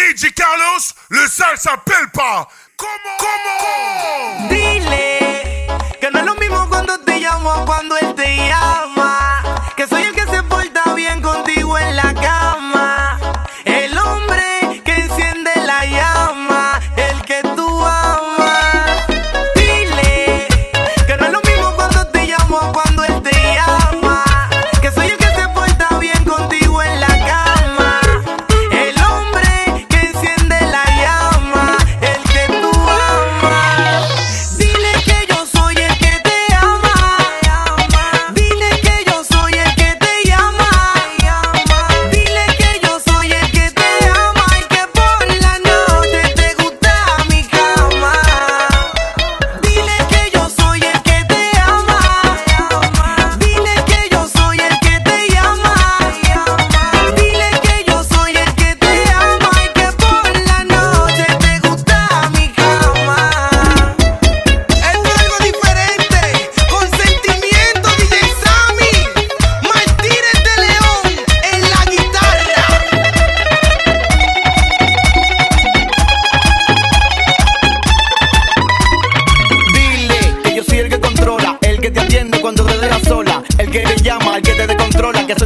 DJ Carlos, le sale s'appelle pas. Comment? Comment? Comment?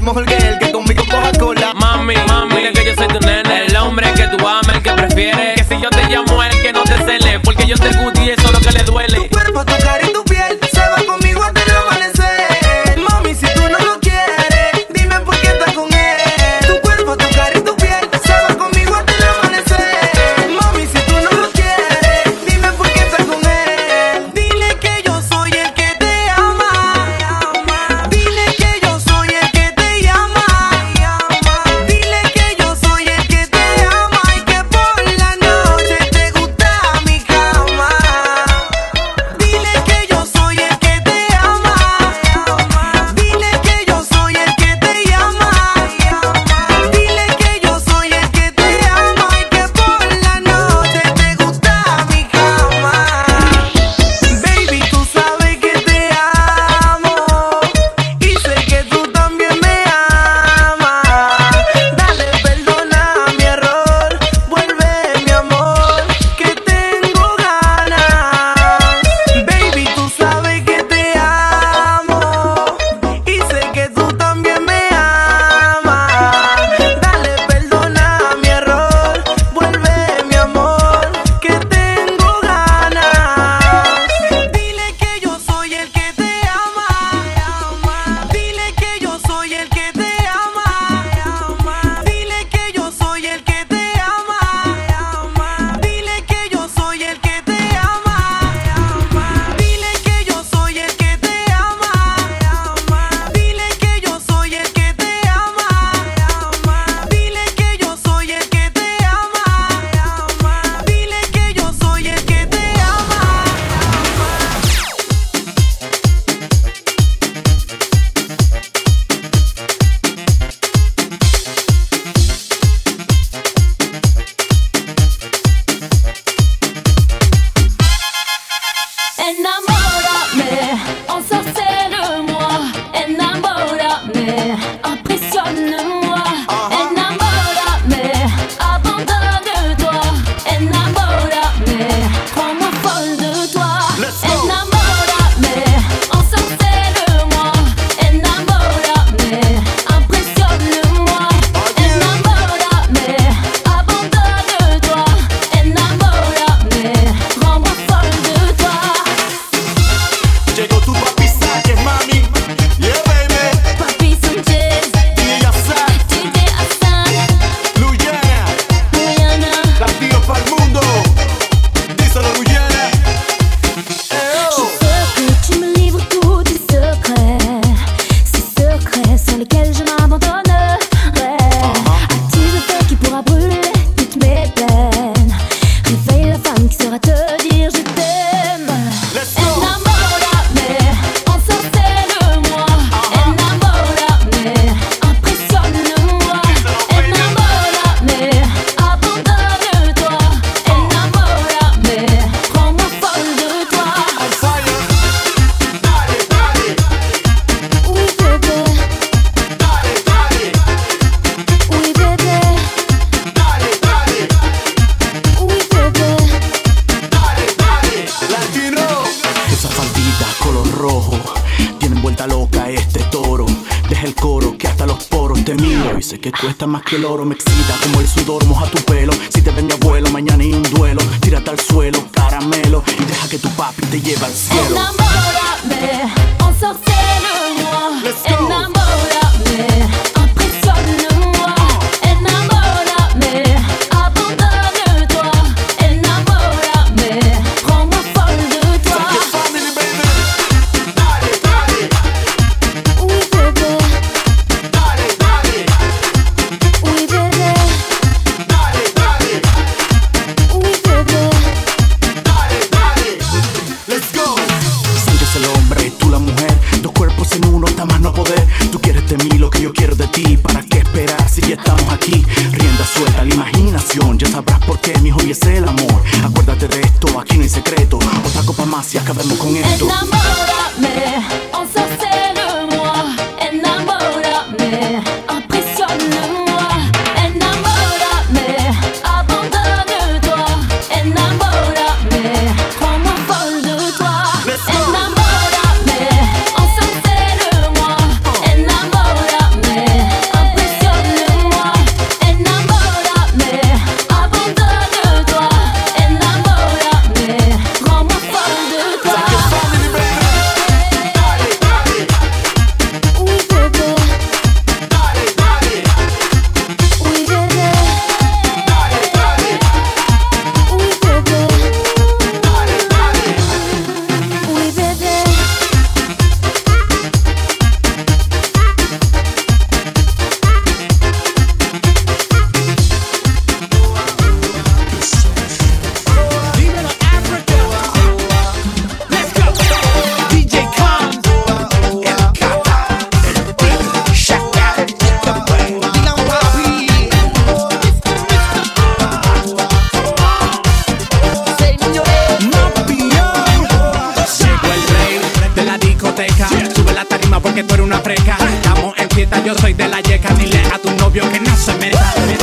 mejor que más que el oro me excita como el sudor moja tu pelo porque tú eres una freca. Estamos en fiesta, yo soy de la yeca. Dile a tu novio que no se meta.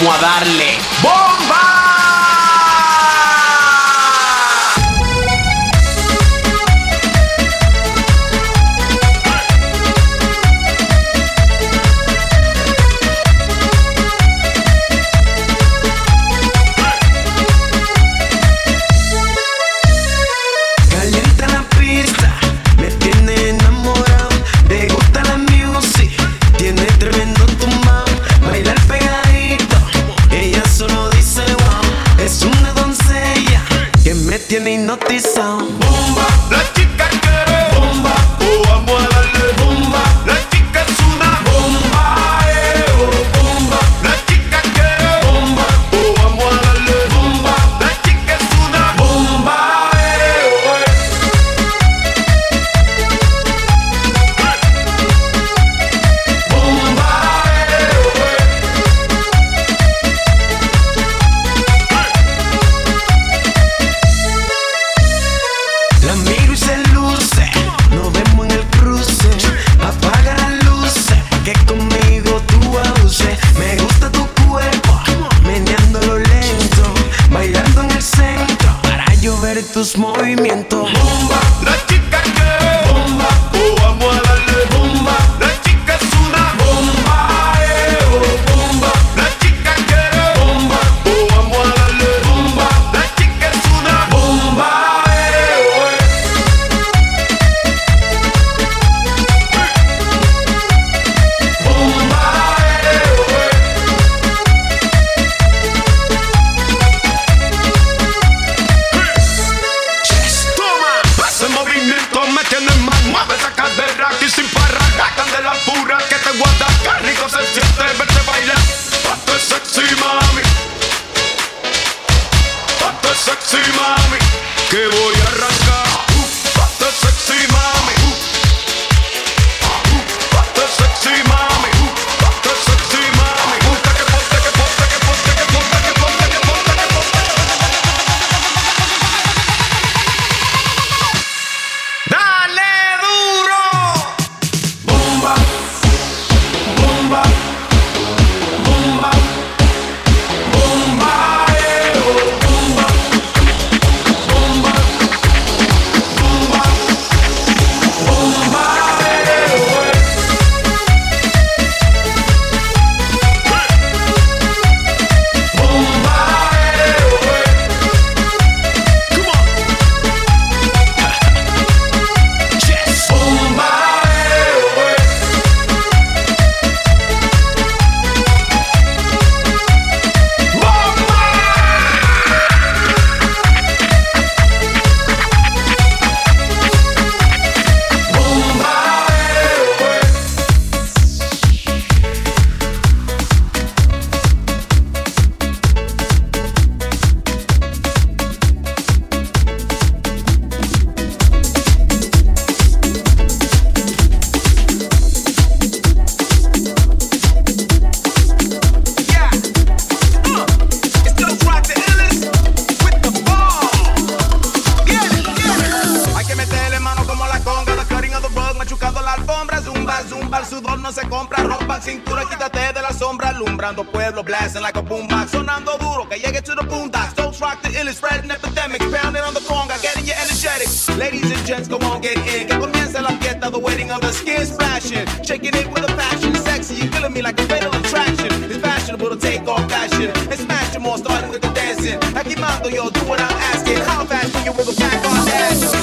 Vamos a darle.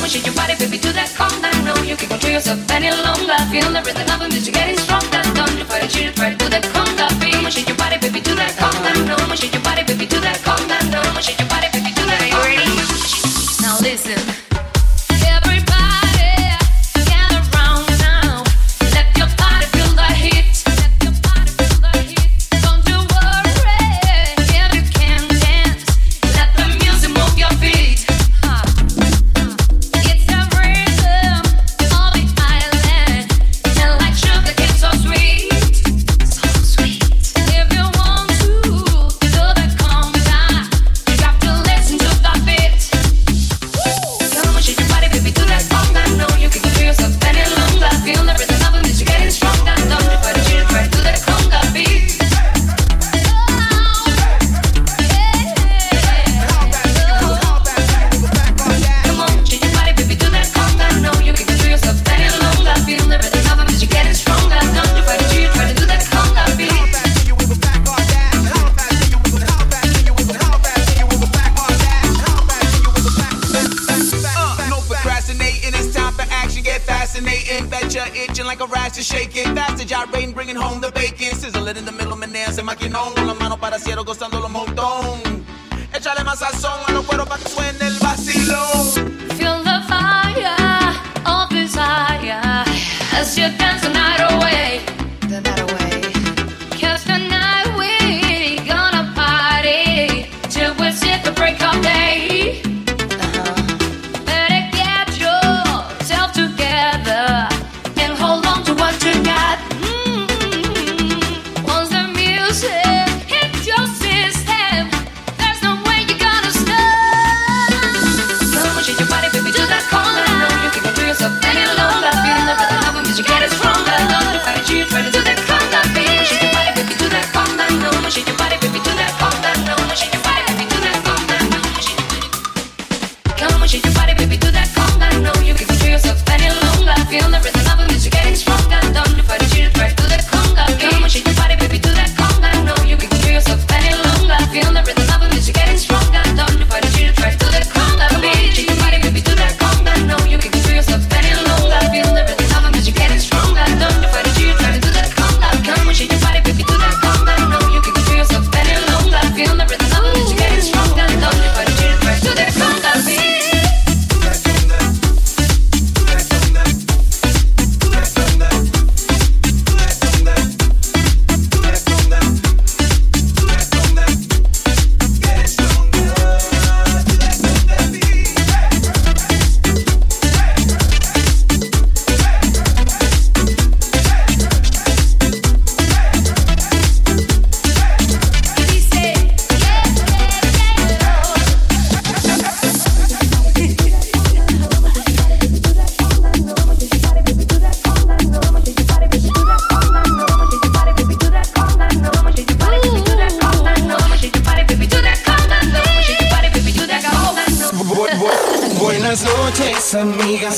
move, shake your body, baby, to that calm down. No, you can't control yourself any longer. Feel the rhythm of the music getting stronger. Don't you fight it, you try to do that calm down. Move, shake your body, baby, to that calm down. No, move, shake Nacieron gozando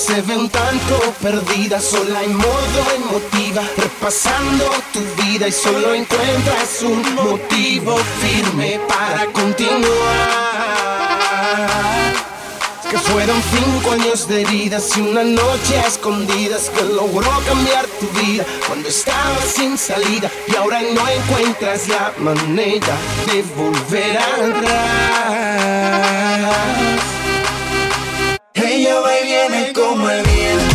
se ve un tanto perdida, sola en modo emotiva, repasando tu vida y solo encuentras un motivo firme para continuar. Que fueron cinco años de heridas y una noche a escondidas que logró cambiar tu vida cuando estabas sin salida y ahora no encuentras la manera de volver atrás ella va y viene como el viento.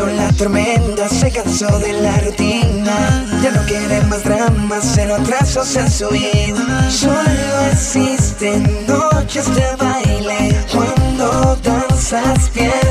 pasó la tormenta, se cansó de la rutina. Ya no quiere más dramas, cero atrasos en su vida. Solo existen noches de baile cuando danzas bien.